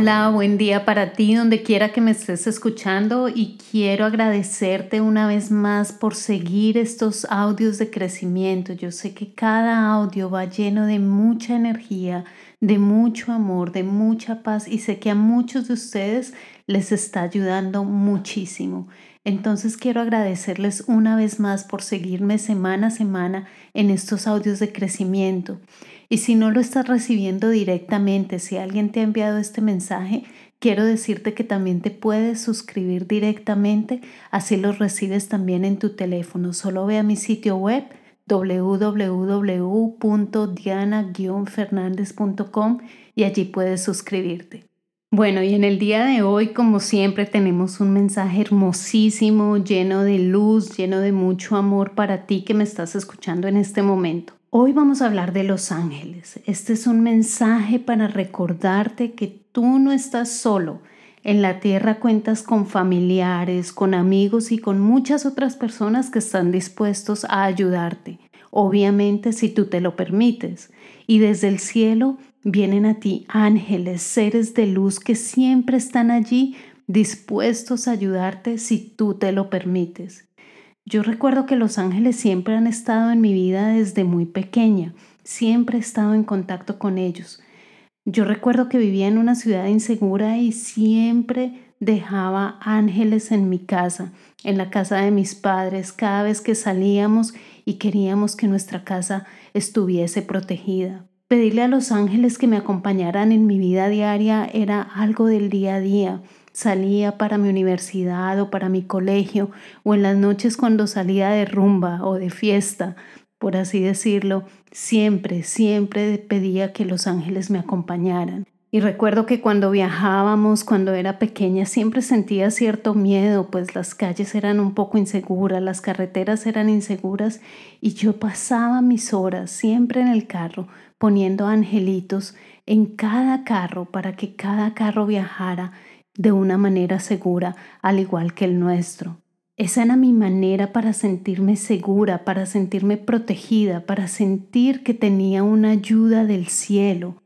Hola, buen día para ti donde quiera que me estés escuchando y quiero agradecerte una vez más por seguir estos audios de crecimiento. Yo sé que cada audio va lleno de mucha energía, de mucho amor, de mucha paz y sé que a muchos de ustedes les está ayudando muchísimo. Entonces quiero agradecerles una vez más por seguirme semana a semana en estos audios de crecimiento. Y si no lo estás recibiendo directamente, si alguien te ha enviado este mensaje, quiero decirte que también te puedes suscribir directamente, así lo recibes también en tu teléfono. Solo ve a mi sitio web www.diana-fernandez.com y allí puedes suscribirte. Bueno, y en el día de hoy, como siempre, tenemos un mensaje hermosísimo, lleno de luz, lleno de mucho amor para ti que me estás escuchando en este momento. Hoy vamos a hablar de los ángeles. Este es un mensaje para recordarte que tú no estás solo. En la tierra cuentas con familiares, con amigos y con muchas otras personas que están dispuestos a ayudarte. Obviamente si tú te lo permites. Y desde el cielo vienen a ti ángeles, seres de luz que siempre están allí dispuestos a ayudarte si tú te lo permites. Yo recuerdo que los ángeles siempre han estado en mi vida desde muy pequeña, siempre he estado en contacto con ellos. Yo recuerdo que vivía en una ciudad insegura y siempre dejaba ángeles en mi casa, en la casa de mis padres, cada vez que salíamos y queríamos que nuestra casa estuviese protegida. Pedirle a los ángeles que me acompañaran en mi vida diaria era algo del día a día salía para mi universidad o para mi colegio o en las noches cuando salía de rumba o de fiesta, por así decirlo, siempre, siempre pedía que los ángeles me acompañaran. Y recuerdo que cuando viajábamos, cuando era pequeña, siempre sentía cierto miedo, pues las calles eran un poco inseguras, las carreteras eran inseguras y yo pasaba mis horas siempre en el carro poniendo angelitos en cada carro para que cada carro viajara de una manera segura, al igual que el nuestro. Esa era mi manera para sentirme segura, para sentirme protegida, para sentir que tenía una ayuda del cielo.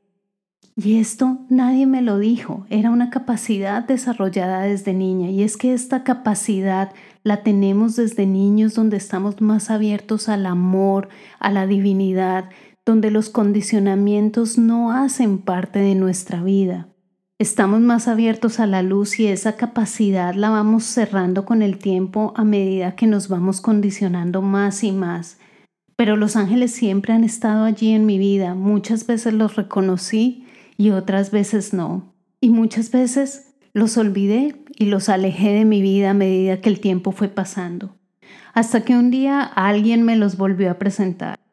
Y esto nadie me lo dijo, era una capacidad desarrollada desde niña. Y es que esta capacidad la tenemos desde niños donde estamos más abiertos al amor, a la divinidad, donde los condicionamientos no hacen parte de nuestra vida. Estamos más abiertos a la luz y esa capacidad la vamos cerrando con el tiempo a medida que nos vamos condicionando más y más. Pero los ángeles siempre han estado allí en mi vida. Muchas veces los reconocí y otras veces no. Y muchas veces los olvidé y los alejé de mi vida a medida que el tiempo fue pasando. Hasta que un día alguien me los volvió a presentar.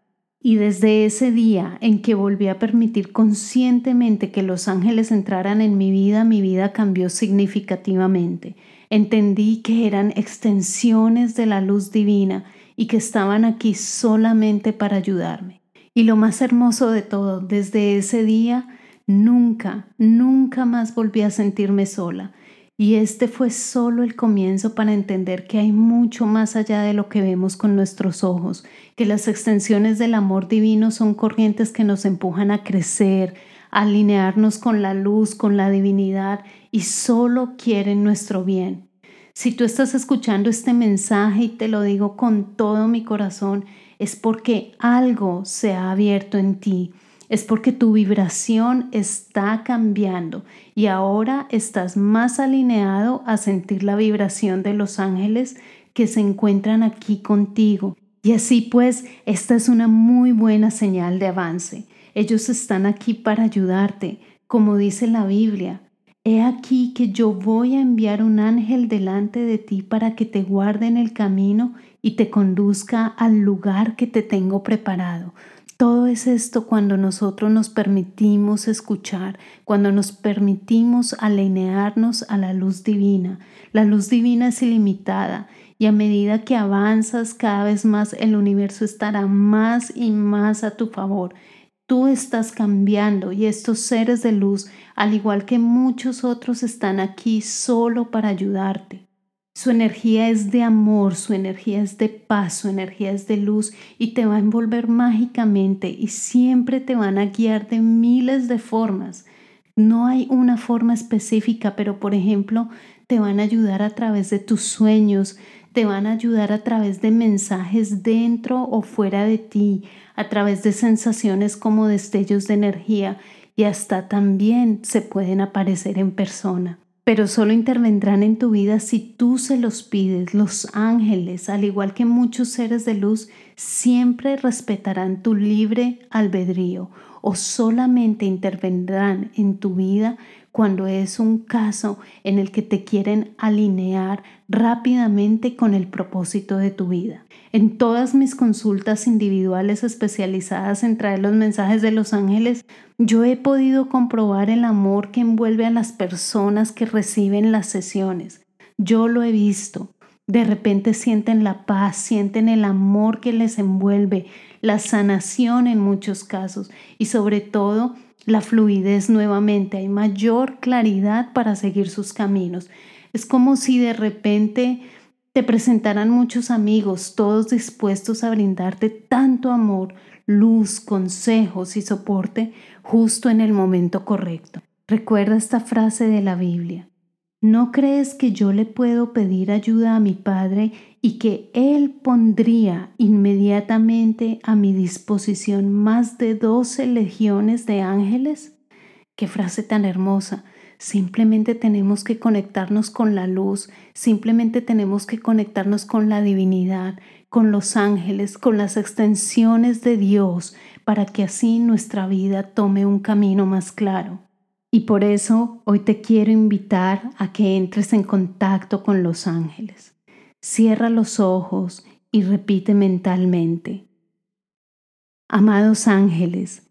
Y desde ese día en que volví a permitir conscientemente que los ángeles entraran en mi vida, mi vida cambió significativamente. Entendí que eran extensiones de la luz divina y que estaban aquí solamente para ayudarme. Y lo más hermoso de todo, desde ese día, nunca, nunca más volví a sentirme sola y este fue solo el comienzo para entender que hay mucho más allá de lo que vemos con nuestros ojos, que las extensiones del amor divino son corrientes que nos empujan a crecer, a alinearnos con la luz, con la divinidad y solo quieren nuestro bien. Si tú estás escuchando este mensaje y te lo digo con todo mi corazón, es porque algo se ha abierto en ti es porque tu vibración está cambiando y ahora estás más alineado a sentir la vibración de los ángeles que se encuentran aquí contigo. Y así pues, esta es una muy buena señal de avance. Ellos están aquí para ayudarte, como dice la Biblia. He aquí que yo voy a enviar un ángel delante de ti para que te guarde en el camino y te conduzca al lugar que te tengo preparado. Todo es esto cuando nosotros nos permitimos escuchar, cuando nos permitimos alinearnos a la luz divina. La luz divina es ilimitada y a medida que avanzas cada vez más el universo estará más y más a tu favor. Tú estás cambiando y estos seres de luz, al igual que muchos otros, están aquí solo para ayudarte. Su energía es de amor, su energía es de paz, su energía es de luz y te va a envolver mágicamente y siempre te van a guiar de miles de formas. No hay una forma específica, pero por ejemplo, te van a ayudar a través de tus sueños, te van a ayudar a través de mensajes dentro o fuera de ti, a través de sensaciones como destellos de energía y hasta también se pueden aparecer en persona pero solo intervendrán en tu vida si tú se los pides. Los ángeles, al igual que muchos seres de luz, siempre respetarán tu libre albedrío o solamente intervendrán en tu vida cuando es un caso en el que te quieren alinear rápidamente con el propósito de tu vida. En todas mis consultas individuales especializadas en traer los mensajes de los ángeles, yo he podido comprobar el amor que envuelve a las personas que reciben las sesiones. Yo lo he visto. De repente sienten la paz, sienten el amor que les envuelve, la sanación en muchos casos y sobre todo la fluidez nuevamente, hay mayor claridad para seguir sus caminos. Es como si de repente te presentaran muchos amigos, todos dispuestos a brindarte tanto amor, luz, consejos y soporte justo en el momento correcto. Recuerda esta frase de la Biblia. ¿No crees que yo le puedo pedir ayuda a mi Padre y que Él pondría inmediatamente a mi disposición más de doce legiones de ángeles? Qué frase tan hermosa. Simplemente tenemos que conectarnos con la luz, simplemente tenemos que conectarnos con la divinidad, con los ángeles, con las extensiones de Dios, para que así nuestra vida tome un camino más claro. Y por eso hoy te quiero invitar a que entres en contacto con los ángeles. Cierra los ojos y repite mentalmente. Amados ángeles,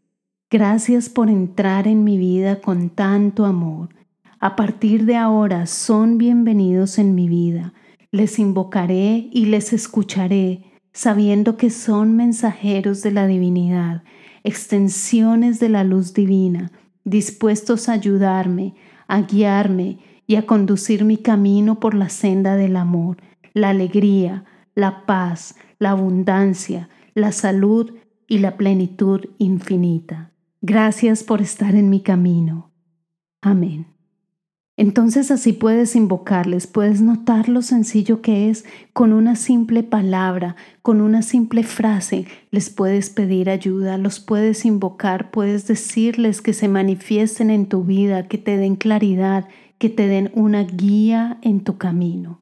gracias por entrar en mi vida con tanto amor. A partir de ahora son bienvenidos en mi vida. Les invocaré y les escucharé, sabiendo que son mensajeros de la divinidad, extensiones de la luz divina dispuestos a ayudarme, a guiarme y a conducir mi camino por la senda del amor, la alegría, la paz, la abundancia, la salud y la plenitud infinita. Gracias por estar en mi camino. Amén. Entonces así puedes invocarles, puedes notar lo sencillo que es, con una simple palabra, con una simple frase, les puedes pedir ayuda, los puedes invocar, puedes decirles que se manifiesten en tu vida, que te den claridad, que te den una guía en tu camino.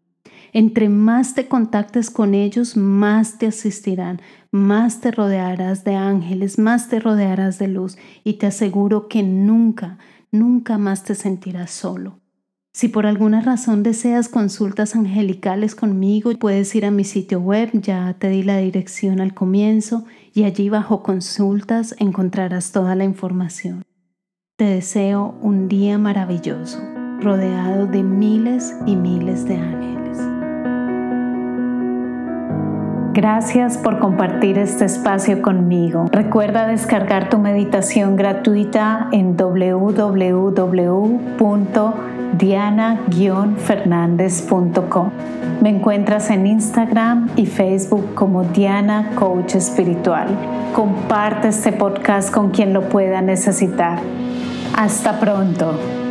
Entre más te contactes con ellos, más te asistirán, más te rodearás de ángeles, más te rodearás de luz y te aseguro que nunca, nunca más te sentirás solo. Si por alguna razón deseas consultas angelicales conmigo, puedes ir a mi sitio web, ya te di la dirección al comienzo y allí bajo consultas encontrarás toda la información. Te deseo un día maravilloso, rodeado de miles y miles de ángeles. Gracias por compartir este espacio conmigo. Recuerda descargar tu meditación gratuita en www diana-fernandez.com. Me encuentras en Instagram y Facebook como Diana Coach Espiritual. Comparte este podcast con quien lo pueda necesitar. Hasta pronto.